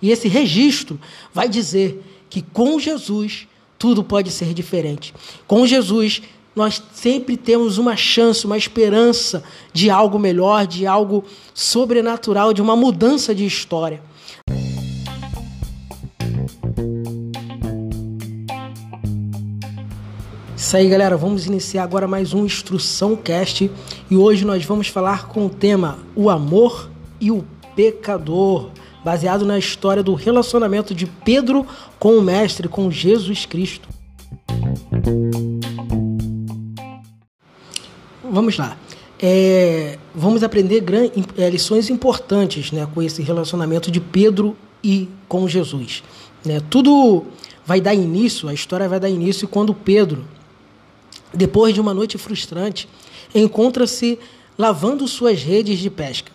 E esse registro vai dizer que com Jesus tudo pode ser diferente. Com Jesus nós sempre temos uma chance, uma esperança de algo melhor, de algo sobrenatural, de uma mudança de história. Isso aí, galera. Vamos iniciar agora mais um Instrução Cast e hoje nós vamos falar com o tema O Amor e o Pecador, baseado na história do relacionamento de Pedro com o Mestre, com Jesus Cristo. Vamos lá. É, vamos aprender é, lições importantes né, com esse relacionamento de Pedro e com Jesus. Né? Tudo vai dar início, a história vai dar início quando Pedro, depois de uma noite frustrante, encontra-se lavando suas redes de pesca.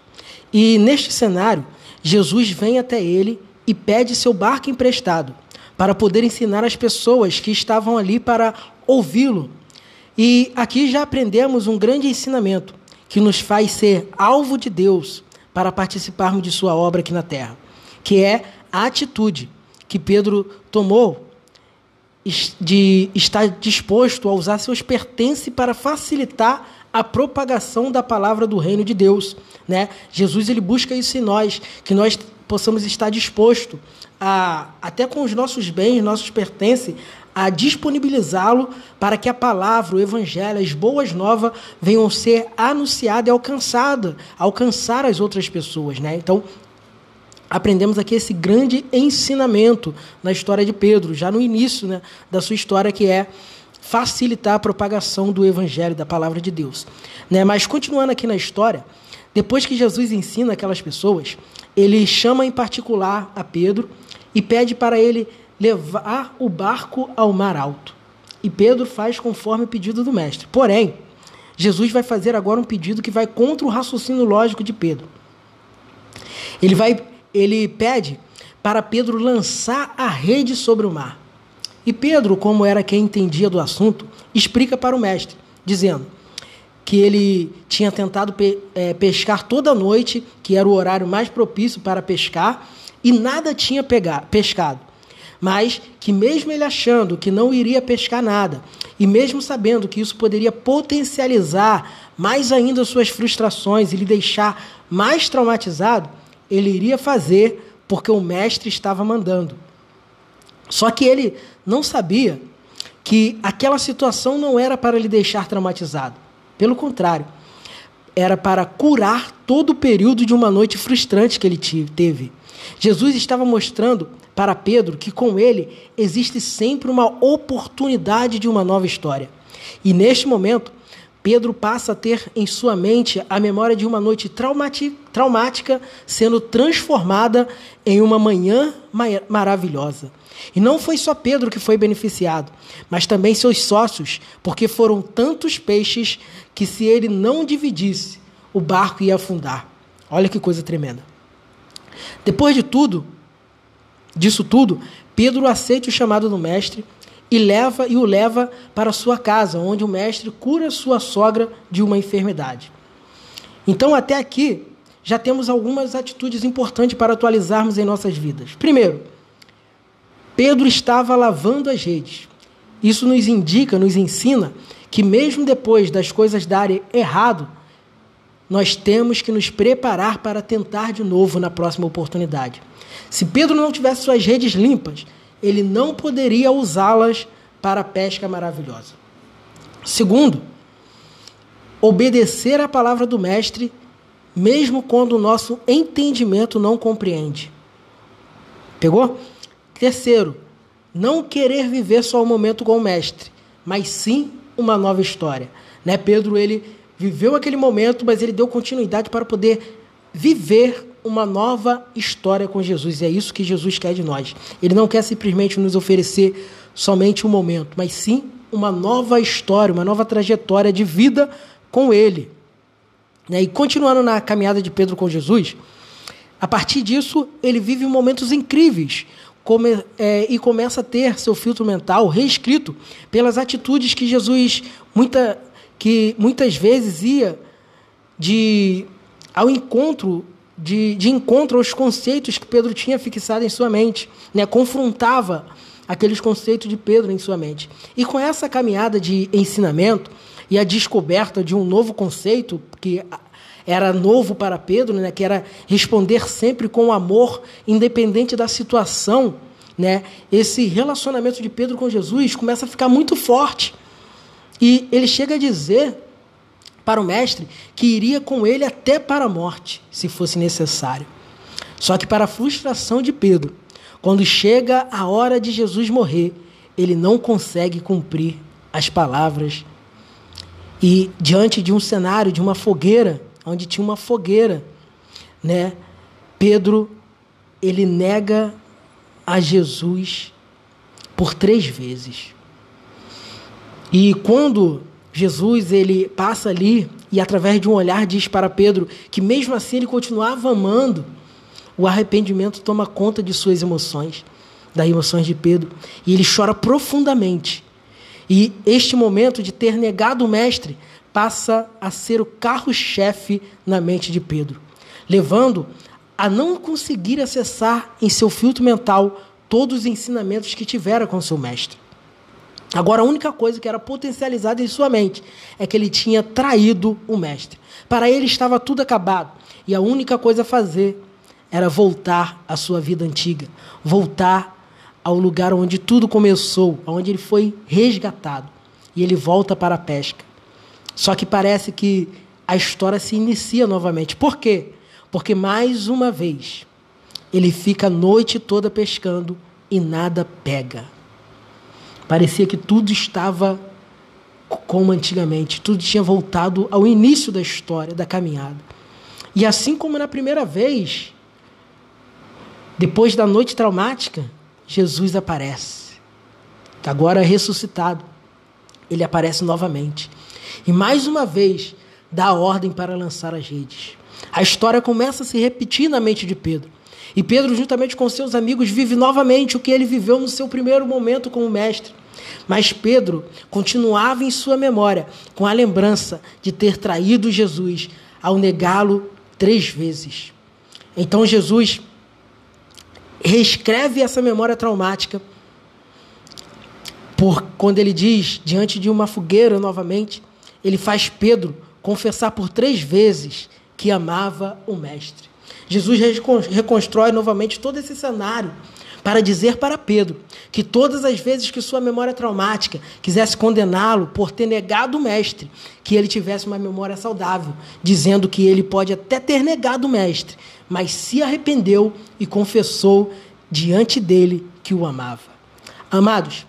E neste cenário, Jesus vem até ele e pede seu barco emprestado para poder ensinar as pessoas que estavam ali para ouvi-lo. E aqui já aprendemos um grande ensinamento que nos faz ser alvo de Deus para participarmos de sua obra aqui na terra, que é a atitude que Pedro tomou de estar disposto a usar seus pertences para facilitar a propagação da palavra do reino de Deus, né? Jesus ele busca isso em nós, que nós possamos estar disposto a até com os nossos bens, nossos pertences, a disponibilizá-lo para que a palavra, o evangelho, as boas novas venham ser anunciadas e alcançadas, alcançar as outras pessoas, né? Então, aprendemos aqui esse grande ensinamento na história de Pedro, já no início né, da sua história, que é facilitar a propagação do evangelho, da palavra de Deus. Né? Mas continuando aqui na história, depois que Jesus ensina aquelas pessoas, ele chama em particular a Pedro e pede para ele levar o barco ao mar alto. E Pedro faz conforme o pedido do mestre. Porém, Jesus vai fazer agora um pedido que vai contra o raciocínio lógico de Pedro. Ele vai, ele pede para Pedro lançar a rede sobre o mar. E Pedro, como era quem entendia do assunto, explica para o mestre, dizendo que ele tinha tentado pe é, pescar toda noite, que era o horário mais propício para pescar, e nada tinha pegar, pescado mas que, mesmo ele achando que não iria pescar nada, e mesmo sabendo que isso poderia potencializar mais ainda suas frustrações e lhe deixar mais traumatizado, ele iria fazer porque o mestre estava mandando. Só que ele não sabia que aquela situação não era para lhe deixar traumatizado. Pelo contrário, era para curar todo o período de uma noite frustrante que ele teve. Jesus estava mostrando para Pedro que com ele existe sempre uma oportunidade de uma nova história. E neste momento, Pedro passa a ter em sua mente a memória de uma noite traumática sendo transformada em uma manhã maravilhosa. E não foi só Pedro que foi beneficiado, mas também seus sócios, porque foram tantos peixes que se ele não dividisse, o barco ia afundar. Olha que coisa tremenda. Depois de tudo, disso tudo, Pedro aceita o chamado do mestre e leva e o leva para sua casa, onde o mestre cura sua sogra de uma enfermidade. Então, até aqui, já temos algumas atitudes importantes para atualizarmos em nossas vidas. Primeiro, Pedro estava lavando as redes. Isso nos indica, nos ensina que mesmo depois das coisas darem errado, nós temos que nos preparar para tentar de novo na próxima oportunidade. Se Pedro não tivesse suas redes limpas, ele não poderia usá-las para a pesca maravilhosa. Segundo, obedecer à palavra do Mestre, mesmo quando o nosso entendimento não compreende. Pegou? Terceiro, não querer viver só o momento com o Mestre, mas sim uma nova história. Né? Pedro ele viveu aquele momento, mas ele deu continuidade para poder viver uma nova história com Jesus. E é isso que Jesus quer de nós. Ele não quer simplesmente nos oferecer somente um momento, mas sim uma nova história, uma nova trajetória de vida com Ele. Né? E continuando na caminhada de Pedro com Jesus, a partir disso ele vive momentos incríveis come, é, e começa a ter seu filtro mental reescrito pelas atitudes que Jesus muita, que muitas vezes ia de ao encontro de, de encontro aos conceitos que Pedro tinha fixado em sua mente, né? confrontava aqueles conceitos de Pedro em sua mente. E com essa caminhada de ensinamento e a descoberta de um novo conceito, que era novo para Pedro, né? que era responder sempre com amor, independente da situação, né? esse relacionamento de Pedro com Jesus começa a ficar muito forte. E ele chega a dizer para o mestre que iria com ele até para a morte, se fosse necessário. Só que, para a frustração de Pedro, quando chega a hora de Jesus morrer, ele não consegue cumprir as palavras. E diante de um cenário, de uma fogueira, onde tinha uma fogueira, né? Pedro, ele nega a Jesus por três vezes. E quando Jesus ele passa ali e através de um olhar diz para Pedro que mesmo assim ele continuava amando, o arrependimento toma conta de suas emoções, das emoções de Pedro, e ele chora profundamente. E este momento de ter negado o mestre passa a ser o carro-chefe na mente de Pedro, levando a não conseguir acessar em seu filtro mental todos os ensinamentos que tivera com seu mestre. Agora, a única coisa que era potencializada em sua mente é que ele tinha traído o mestre. Para ele estava tudo acabado. E a única coisa a fazer era voltar à sua vida antiga, voltar ao lugar onde tudo começou, onde ele foi resgatado. E ele volta para a pesca. Só que parece que a história se inicia novamente. Por quê? Porque mais uma vez ele fica a noite toda pescando e nada pega. Parecia que tudo estava como antigamente, tudo tinha voltado ao início da história, da caminhada. E assim como na primeira vez, depois da noite traumática, Jesus aparece. Agora ressuscitado, ele aparece novamente. E mais uma vez, dá ordem para lançar as redes. A história começa a se repetir na mente de Pedro. E Pedro, juntamente com seus amigos, vive novamente o que ele viveu no seu primeiro momento como mestre. Mas Pedro continuava em sua memória com a lembrança de ter traído Jesus ao negá-lo três vezes. Então Jesus reescreve essa memória traumática por quando ele diz diante de uma fogueira novamente, ele faz Pedro confessar por três vezes que amava o mestre. Jesus reconstrói novamente todo esse cenário para dizer para Pedro que todas as vezes que sua memória traumática quisesse condená-lo por ter negado o mestre, que ele tivesse uma memória saudável, dizendo que ele pode até ter negado o mestre, mas se arrependeu e confessou diante dele que o amava. Amados,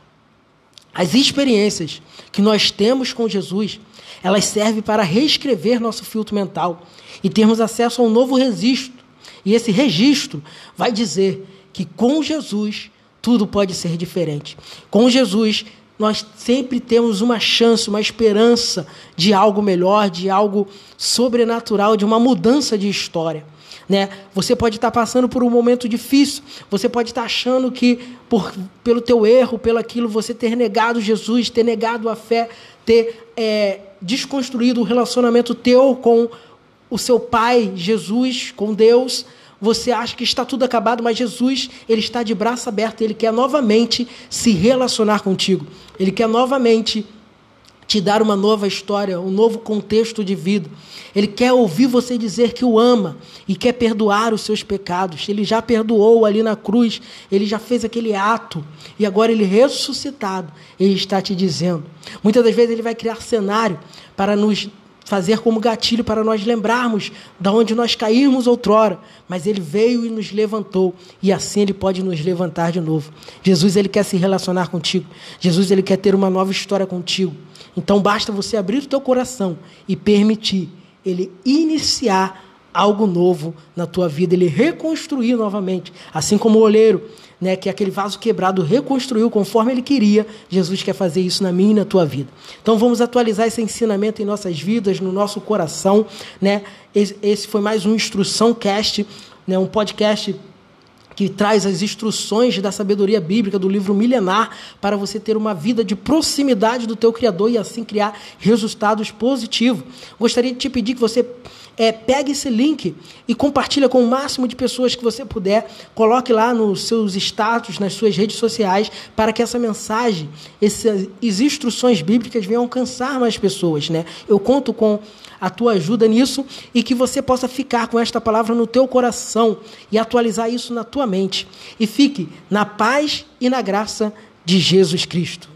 as experiências que nós temos com Jesus, elas servem para reescrever nosso filtro mental e termos acesso a um novo registro e esse registro vai dizer que com Jesus tudo pode ser diferente. Com Jesus nós sempre temos uma chance, uma esperança de algo melhor, de algo sobrenatural, de uma mudança de história. Né? Você pode estar passando por um momento difícil, você pode estar achando que por, pelo teu erro, pelo aquilo, você ter negado Jesus, ter negado a fé, ter é, desconstruído o relacionamento teu com o seu pai, Jesus, com Deus, você acha que está tudo acabado, mas Jesus, ele está de braço aberto, ele quer novamente se relacionar contigo. Ele quer novamente te dar uma nova história, um novo contexto de vida. Ele quer ouvir você dizer que o ama e quer perdoar os seus pecados. Ele já perdoou ali na cruz, ele já fez aquele ato e agora ele ressuscitado, ele está te dizendo. Muitas das vezes ele vai criar cenário para nos fazer como gatilho para nós lembrarmos da onde nós caímos outrora, mas ele veio e nos levantou e assim ele pode nos levantar de novo. Jesus ele quer se relacionar contigo. Jesus ele quer ter uma nova história contigo. Então basta você abrir o teu coração e permitir ele iniciar algo novo na tua vida, ele reconstruir novamente, assim como o olheiro né, que aquele vaso quebrado reconstruiu conforme ele queria, Jesus quer fazer isso na minha e na tua vida. Então vamos atualizar esse ensinamento em nossas vidas, no nosso coração. Né? Esse foi mais um Instrução Cast, né, um podcast que traz as instruções da sabedoria bíblica do livro milenar para você ter uma vida de proximidade do teu Criador e assim criar resultados positivos. Gostaria de te pedir que você é, pegue esse link e compartilha com o máximo de pessoas que você puder. Coloque lá nos seus status, nas suas redes sociais, para que essa mensagem, essas instruções bíblicas venham alcançar mais pessoas. Né? Eu conto com a tua ajuda nisso e que você possa ficar com esta palavra no teu coração e atualizar isso na tua mente. E fique na paz e na graça de Jesus Cristo.